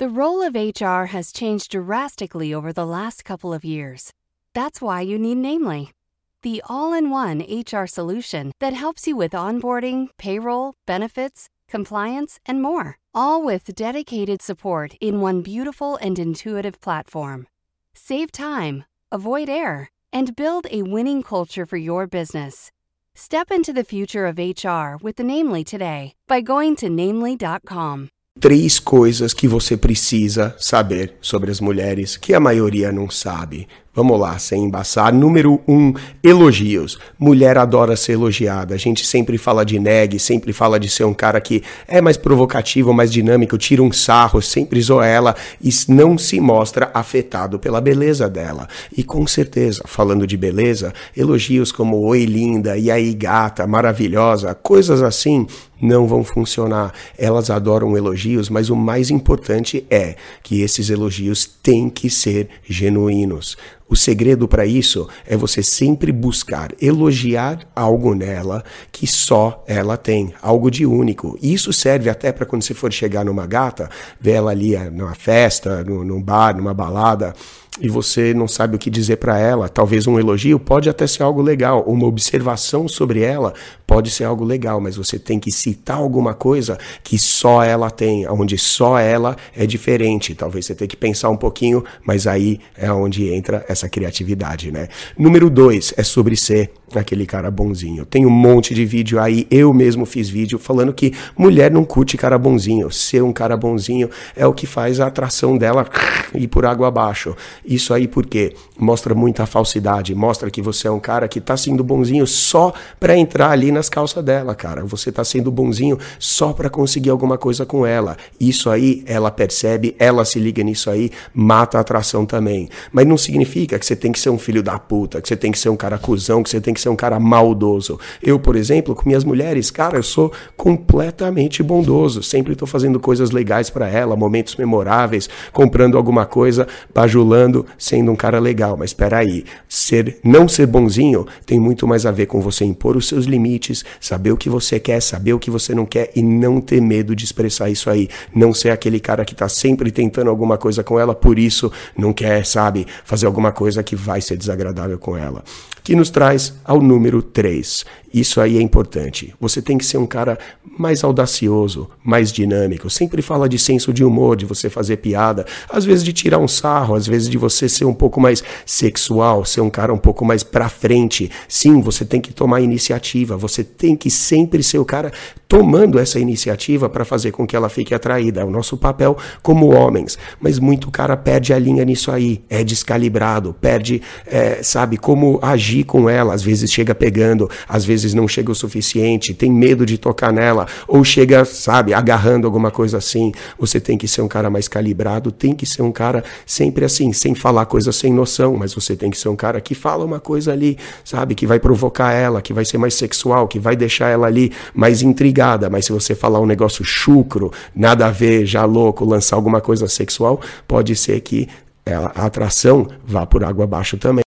The role of HR has changed drastically over the last couple of years. That's why you need Namely, the all in one HR solution that helps you with onboarding, payroll, benefits, compliance, and more, all with dedicated support in one beautiful and intuitive platform. Save time, avoid error, and build a winning culture for your business. Step into the future of HR with the Namely today by going to namely.com. Três coisas que você precisa saber sobre as mulheres que a maioria não sabe. Vamos lá, sem embaçar. Número um, elogios. Mulher adora ser elogiada. A gente sempre fala de neg, sempre fala de ser um cara que é mais provocativo, mais dinâmico, tira um sarro, sempre zoa ela e não se mostra afetado pela beleza dela. E com certeza, falando de beleza, elogios como oi linda, e aí gata, maravilhosa, coisas assim não vão funcionar. Elas adoram elogios, mas o mais importante é que esses elogios têm que ser genuínos. O segredo para isso é você sempre buscar elogiar algo nela que só ela tem, algo de único. E isso serve até para quando você for chegar numa gata, ver ela ali eh, numa festa, num bar, numa balada e você não sabe o que dizer para ela. Talvez um elogio pode até ser algo legal, uma observação sobre ela pode ser algo legal, mas você tem que citar alguma coisa que só ela tem, onde só ela é diferente. Talvez você tenha que pensar um pouquinho, mas aí é onde entra essa criatividade, né? Número dois é sobre ser aquele cara bonzinho. Tem um monte de vídeo aí, eu mesmo fiz vídeo falando que mulher não curte cara bonzinho. Ser um cara bonzinho é o que faz a atração dela ir por água abaixo. Isso aí porque mostra muita falsidade, mostra que você é um cara que tá sendo bonzinho só para entrar ali nas calças dela, cara. Você tá sendo bonzinho só para conseguir alguma coisa com ela. Isso aí ela percebe, ela se liga nisso aí, mata a atração também. Mas não significa que você tem que ser um filho da puta, que você tem que ser um cara cuzão, que você tem que ser um cara maldoso. Eu, por exemplo, com minhas mulheres, cara, eu sou completamente bondoso. Sempre tô fazendo coisas legais para ela, momentos memoráveis, comprando alguma coisa, bajulando sendo um cara legal, mas espera aí, ser não ser bonzinho tem muito mais a ver com você impor os seus limites, saber o que você quer, saber o que você não quer e não ter medo de expressar isso aí, não ser aquele cara que tá sempre tentando alguma coisa com ela, por isso não quer, sabe, fazer alguma coisa que vai ser desagradável com ela. Que nos traz ao número 3. Isso aí é importante. Você tem que ser um cara mais audacioso, mais dinâmico. Sempre fala de senso de humor, de você fazer piada, às vezes de tirar um sarro, às vezes de você ser um pouco mais sexual, ser um cara um pouco mais pra frente. Sim, você tem que tomar iniciativa, você tem que sempre ser o cara tomando essa iniciativa para fazer com que ela fique atraída. É o nosso papel como homens. Mas muito cara perde a linha nisso aí, é descalibrado, perde, é, sabe, como agir com ela. Às vezes chega pegando, às vezes não chega o suficiente, tem medo de tocar nela, ou chega, sabe, agarrando alguma coisa assim. Você tem que ser um cara mais calibrado, tem que ser um cara sempre assim, sem falar coisas sem noção, mas você tem que ser um cara que fala uma coisa ali, sabe, que vai provocar ela, que vai ser mais sexual, que vai deixar ela ali mais intrigada. Mas se você falar um negócio chucro, nada a ver, já louco, lançar alguma coisa sexual, pode ser que a atração vá por água abaixo também.